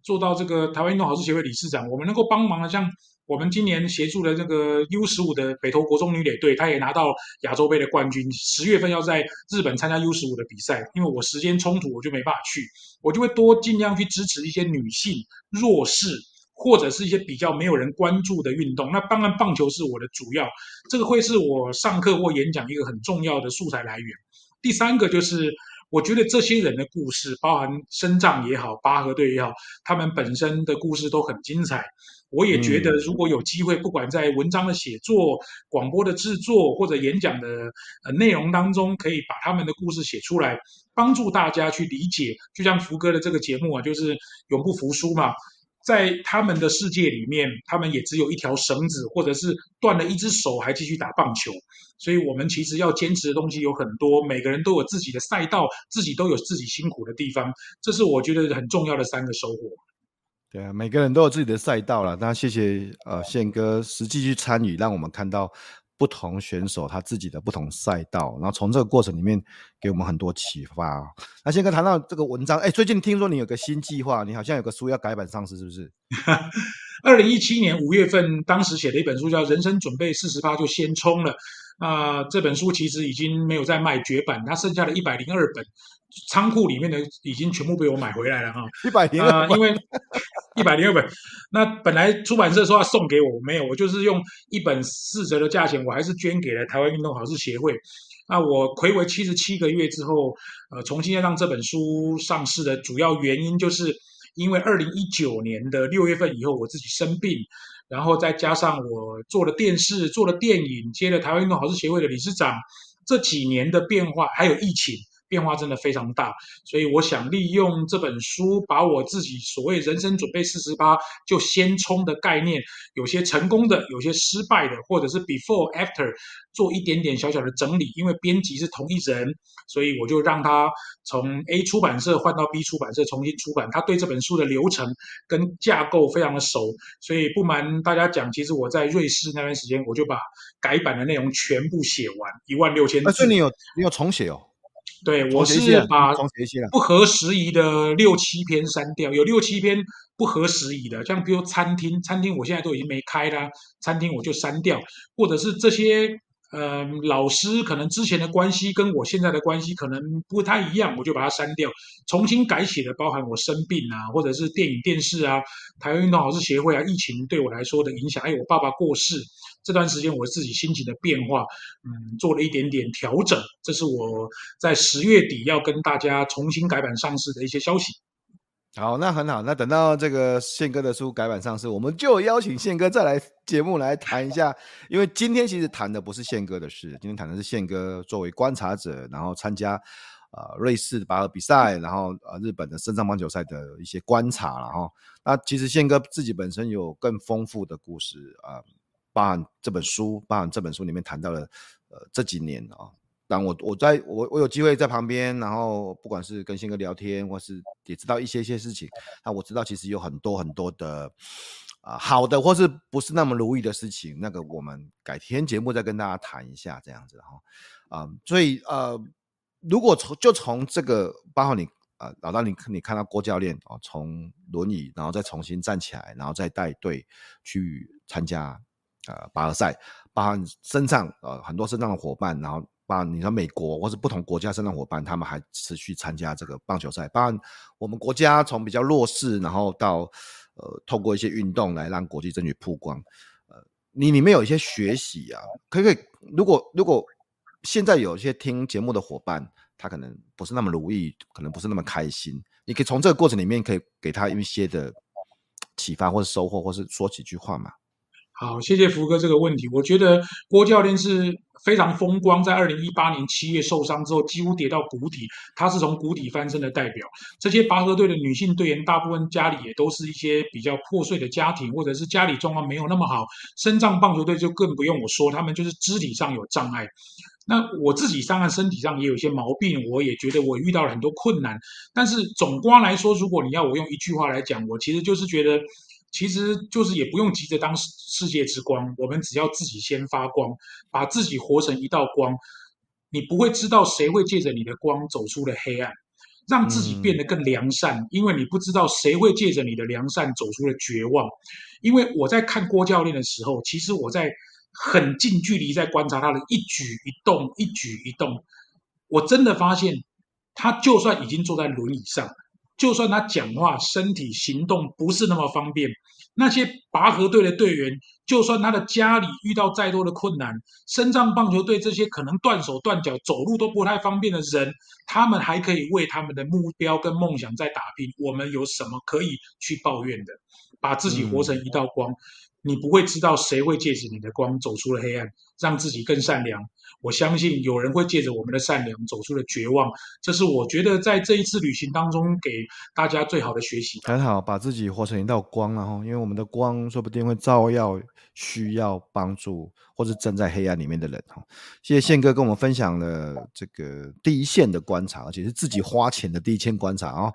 做到这个台湾运动好事协会理事长，我们能够帮忙的像。我们今年协助的这个 U 十五的北投国中女垒队，她也拿到亚洲杯的冠军。十月份要在日本参加 U 十五的比赛，因为我时间冲突，我就没办法去。我就会多尽量去支持一些女性弱势，或者是一些比较没有人关注的运动。那当然，棒球是我的主要，这个会是我上课或演讲一个很重要的素材来源。第三个就是，我觉得这些人的故事，包含身障也好，拔河队也好，他们本身的故事都很精彩。我也觉得，如果有机会，不管在文章的写作、广播的制作或者演讲的呃内容当中，可以把他们的故事写出来，帮助大家去理解。就像福哥的这个节目啊，就是永不服输嘛。在他们的世界里面，他们也只有一条绳子，或者是断了一只手还继续打棒球。所以，我们其实要坚持的东西有很多，每个人都有自己的赛道，自己都有自己辛苦的地方，这是我觉得很重要的三个收获。对啊，每个人都有自己的赛道了。那谢谢呃宪哥实际去参与，让我们看到。不同选手他自己的不同赛道，然后从这个过程里面给我们很多启发。那宪哥谈到这个文章，哎，最近听说你有个新计划，你好像有个书要改版上市，是不是？二零一七年五月份，当时写的一本书叫《人生准备四十趴就先冲了》。啊、呃，这本书其实已经没有在卖绝版，它剩下的一百零二本，仓库里面的已经全部被我买回来了哈。一百零二本，因为一百零二本，那本来出版社说要送给我，没有，我就是用一本四折的价钱，我还是捐给了台湾运动好事协会。那我睽违七十七个月之后，呃，重新要让这本书上市的主要原因，就是因为二零一九年的六月份以后，我自己生病。然后再加上我做了电视，做了电影，接了台湾运动好事协会的理事长，这几年的变化，还有疫情。变化真的非常大，所以我想利用这本书，把我自己所谓人生准备四十八就先冲的概念，有些成功的，有些失败的，或者是 before after 做一点点小小的整理。因为编辑是同一人，所以我就让他从 A 出版社换到 B 出版社重新出版。他对这本书的流程跟架构非常的熟，所以不瞒大家讲，其实我在瑞士那段时间，我就把改版的内容全部写完一万六千字。所以你有你有重写哦？对，我是把不合时宜的六七篇删掉，有六七篇不合时宜的，像比如餐厅，餐厅我现在都已经没开啦，餐厅我就删掉，或者是这些。呃，老师可能之前的关系跟我现在的关系可能不太一样，我就把它删掉，重新改写的，包含我生病啊，或者是电影、电视啊，台湾运动好事协会啊，疫情对我来说的影响，还有我爸爸过世这段时间我自己心情的变化，嗯，做了一点点调整，这是我在十月底要跟大家重新改版上市的一些消息。好，那很好。那等到这个宪哥的书改版上市，我们就邀请宪哥再来节目来谈一下。因为今天其实谈的不是宪哥的事，今天谈的是宪哥作为观察者，然后参加呃瑞士的拔河比赛，然后呃日本的身障棒球赛的一些观察了哈。那其实宪哥自己本身有更丰富的故事啊，包含这本书，包含这本书里面谈到了呃这几年啊。当我我在我我有机会在旁边，然后不管是跟宪哥聊天，或是也知道一些一些事情，那我知道其实有很多很多的啊、好的，或是不是那么如意的事情，那个我们改天节目再跟大家谈一下这样子哈啊、所以呃，如果从就从这个八号你啊、老大你你看到郭教练哦，从轮椅然后再重新站起来，然后再带队去参加呃拔河赛，包含身上呃很多身上的伙伴，然后。把你说美国或是不同国家身障伙伴，他们还持续参加这个棒球赛。当然，我们国家从比较弱势，然后到呃，透过一些运动来让国际争取曝光。呃，你里面有一些学习啊，可不可以？如果如果现在有一些听节目的伙伴，他可能不是那么如意，可能不是那么开心，你可以从这个过程里面可以给他一些的启发或者收获，或是说几句话嘛？好，谢谢福哥这个问题。我觉得郭教练是非常风光，在二零一八年七月受伤之后，几乎跌到谷底。他是从谷底翻身的代表。这些拔河队的女性队员，大部分家里也都是一些比较破碎的家庭，或者是家里状况没有那么好。身障棒球队就更不用我说，他们就是肢体上有障碍。那我自己当然身体上也有一些毛病，我也觉得我遇到了很多困难。但是总观来说，如果你要我用一句话来讲，我其实就是觉得。其实就是也不用急着当世界之光，我们只要自己先发光，把自己活成一道光。你不会知道谁会借着你的光走出了黑暗，让自己变得更良善，嗯、因为你不知道谁会借着你的良善走出了绝望。因为我在看郭教练的时候，其实我在很近距离在观察他的一举一动，一举一动，我真的发现他就算已经坐在轮椅上。就算他讲话、身体行动不是那么方便，那些拔河队的队员，就算他的家里遇到再多的困难，身障棒球队这些可能断手断脚、走路都不太方便的人，他们还可以为他们的目标跟梦想在打拼。我们有什么可以去抱怨的？把自己活成一道光。嗯、你不会知道谁会借着你的光走出了黑暗，让自己更善良。我相信有人会借着我们的善良走出了绝望。这是我觉得在这一次旅行当中给大家最好的学习。很好，把自己活成一道光，然后因为我们的光说不定会照耀需要帮助或者正在黑暗里面的人。哈，谢谢宪哥跟我们分享了这个第一线的观察，而且是自己花钱的第一线观察啊。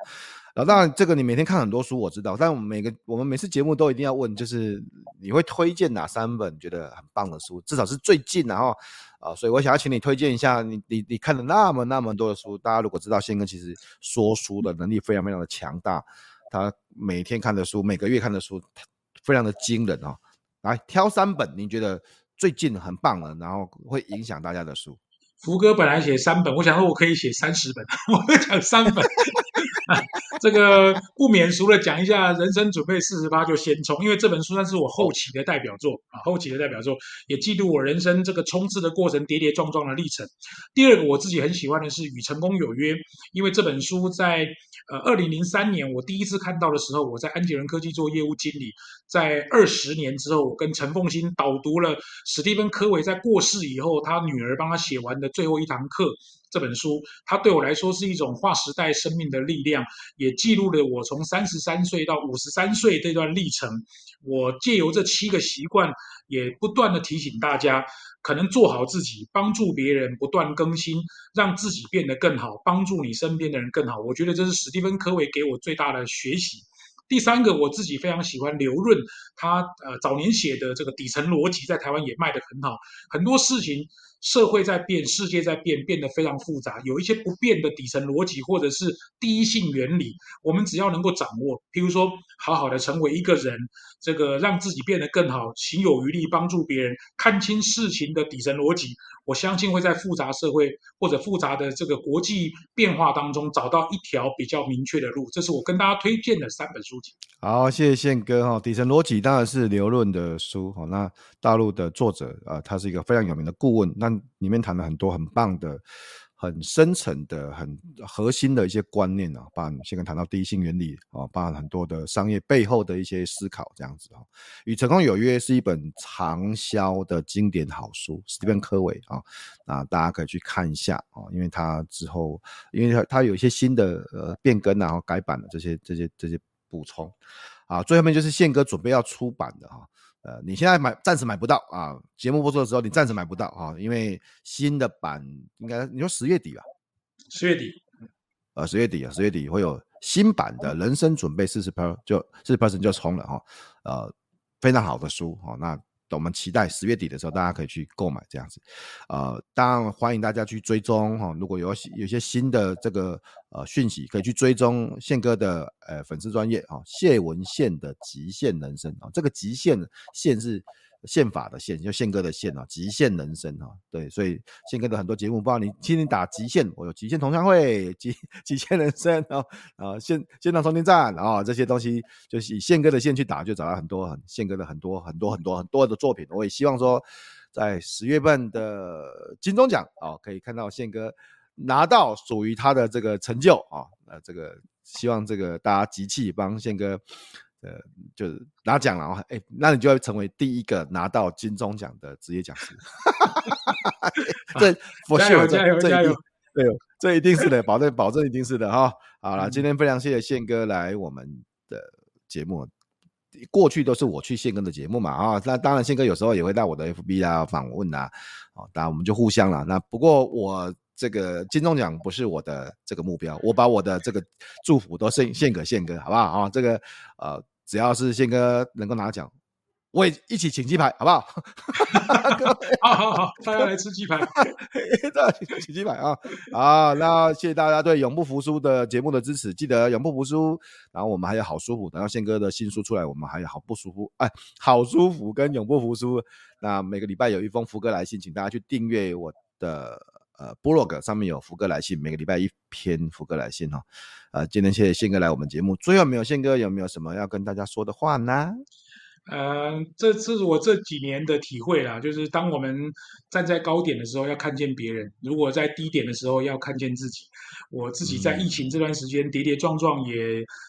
然后当然，这个你每天看很多书，我知道。但我们每个我们每次节目都一定要问，就是你会推荐哪三本觉得很棒的书？至少是最近，然后啊，所以我想要请你推荐一下你你你看了那么那么多的书。大家如果知道宪哥其实说书的能力非常非常的强大，他每天看的书，每个月看的书非常的惊人哦。来挑三本你觉得最近很棒的，然后会影响大家的书。福哥本来写三本，我想说我可以写三十本，我会讲三本。这个不免俗的讲一下，人生准备四十八就先冲，因为这本书算是我后期的代表作啊，后期的代表作也记录我人生这个冲刺的过程，跌跌撞撞的历程。第二个我自己很喜欢的是《与成功有约》，因为这本书在呃二零零三年我第一次看到的时候，我在安捷伦科技做业务经理，在二十年之后，我跟陈凤新导读了史蒂芬科维在过世以后，他女儿帮他写完的最后一堂课。这本书，它对我来说是一种划时代生命的力量，也记录了我从三十三岁到五十三岁这段历程。我借由这七个习惯，也不断地提醒大家，可能做好自己，帮助别人，不断更新，让自己变得更好，帮助你身边的人更好。我觉得这是史蒂芬·科维给我最大的学习。第三个，我自己非常喜欢刘润，他呃早年写的这个底层逻辑，在台湾也卖得很好，很多事情。社会在变，世界在变，变得非常复杂。有一些不变的底层逻辑，或者是第一性原理，我们只要能够掌握，譬如说，好好的成为一个人，这个让自己变得更好，行有余力帮助别人，看清事情的底层逻辑，我相信会在复杂社会或者复杂的这个国际变化当中，找到一条比较明确的路。这是我跟大家推荐的三本书籍。好，谢谢宪哥哈。底层逻辑当然是刘润的书哈。那大陆的作者啊，他是一个非常有名的顾问。那里面谈了很多很棒的、很深层的、很核心的一些观念啊，包含宪哥谈到第一性原理啊，包含很多的商业背后的一些思考这样子啊。与成功有约是一本长销的经典好书，史蒂芬·科维啊，那大家可以去看一下啊，因为他之后，因为他他有一些新的呃变更然后改版的这些这些这些补充啊，最后面就是宪哥准备要出版的哈。呃，你现在买暂时买不到啊，节目播出的时候你暂时买不到啊，因为新的版应该你说十月底吧，十月底，呃，十月底啊，十月底会有新版的人生准备四十 per 就四十 percent 就冲了哈，呃，非常好的书哈，那。我们期待十月底的时候，大家可以去购买这样子，呃，当然欢迎大家去追踪哈。如果有有些新的这个呃讯息，可以去追踪宪哥的呃粉丝专业啊，谢文宪的极限人生啊，这个极限限是。宪法的宪，就宪哥的宪啊，极限人生啊，对，所以宪哥的很多节目，不知道你今天打极限，我有极限同乡会，极极限人生啊，啊，线线上充电站啊，这些东西就是以宪哥的线去打，就找到很多很宪哥的很多很多很多很多的作品。我也希望说，在十月份的金钟奖啊，可以看到宪哥拿到属于他的这个成就啊，呃，这个希望这个大家集气帮宪哥。呃，就是拿奖了，哎、欸，那你就会成为第一个拿到金钟奖的职业讲师。这，我信，这这一定，对，这一定是的，保证保证一定是的哈。好了，今天非常谢谢宪哥来我们的节目。过去都是我去宪哥的节目嘛啊，那当然宪哥有时候也会到我的 FB 啊访问啊，哦，当然我们就互相了。那不过我这个金钟奖不是我的这个目标，我把我的这个祝福都献献给宪哥，好不好啊？这个呃。只要是宪哥能够拿奖，我也一起请鸡排，好不好？好好好，大家来吃鸡排，大家请鸡排啊！啊，那谢谢大家对永不服输的节目的支持，记得永不服输。然后我们还有好舒服，等到宪哥的新书出来，我们还有好不舒服，哎，好舒服跟永不服输。那每个礼拜有一封福哥来信，请大家去订阅我的。呃，部落格上面有福哥来信，每个礼拜一篇福哥来信哈。呃，今天谢谢宪哥来我们节目，最后没有宪哥有没有什么要跟大家说的话呢？呃，这是我这几年的体会啦，就是当我们站在高点的时候，要看见别人；如果在低点的时候，要看见自己。我自己在疫情这段时间跌跌撞撞，也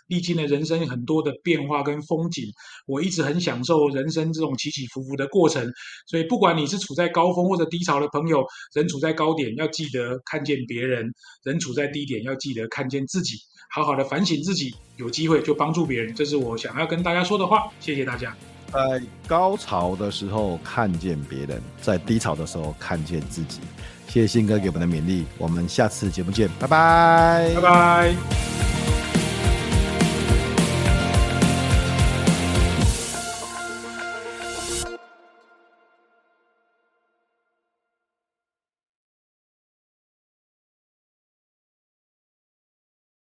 历经了人生很多的变化跟风景。我一直很享受人生这种起起伏伏的过程。所以，不管你是处在高峰或者低潮的朋友，人处在高点要记得看见别人；人处在低点要记得看见自己，好好的反省自己。有机会就帮助别人，这是我想要跟大家说的话。谢谢大家。在高潮的时候看见别人，在低潮的时候看见自己。谢谢新哥给我们的勉励，我们下次节目见，拜拜，拜拜。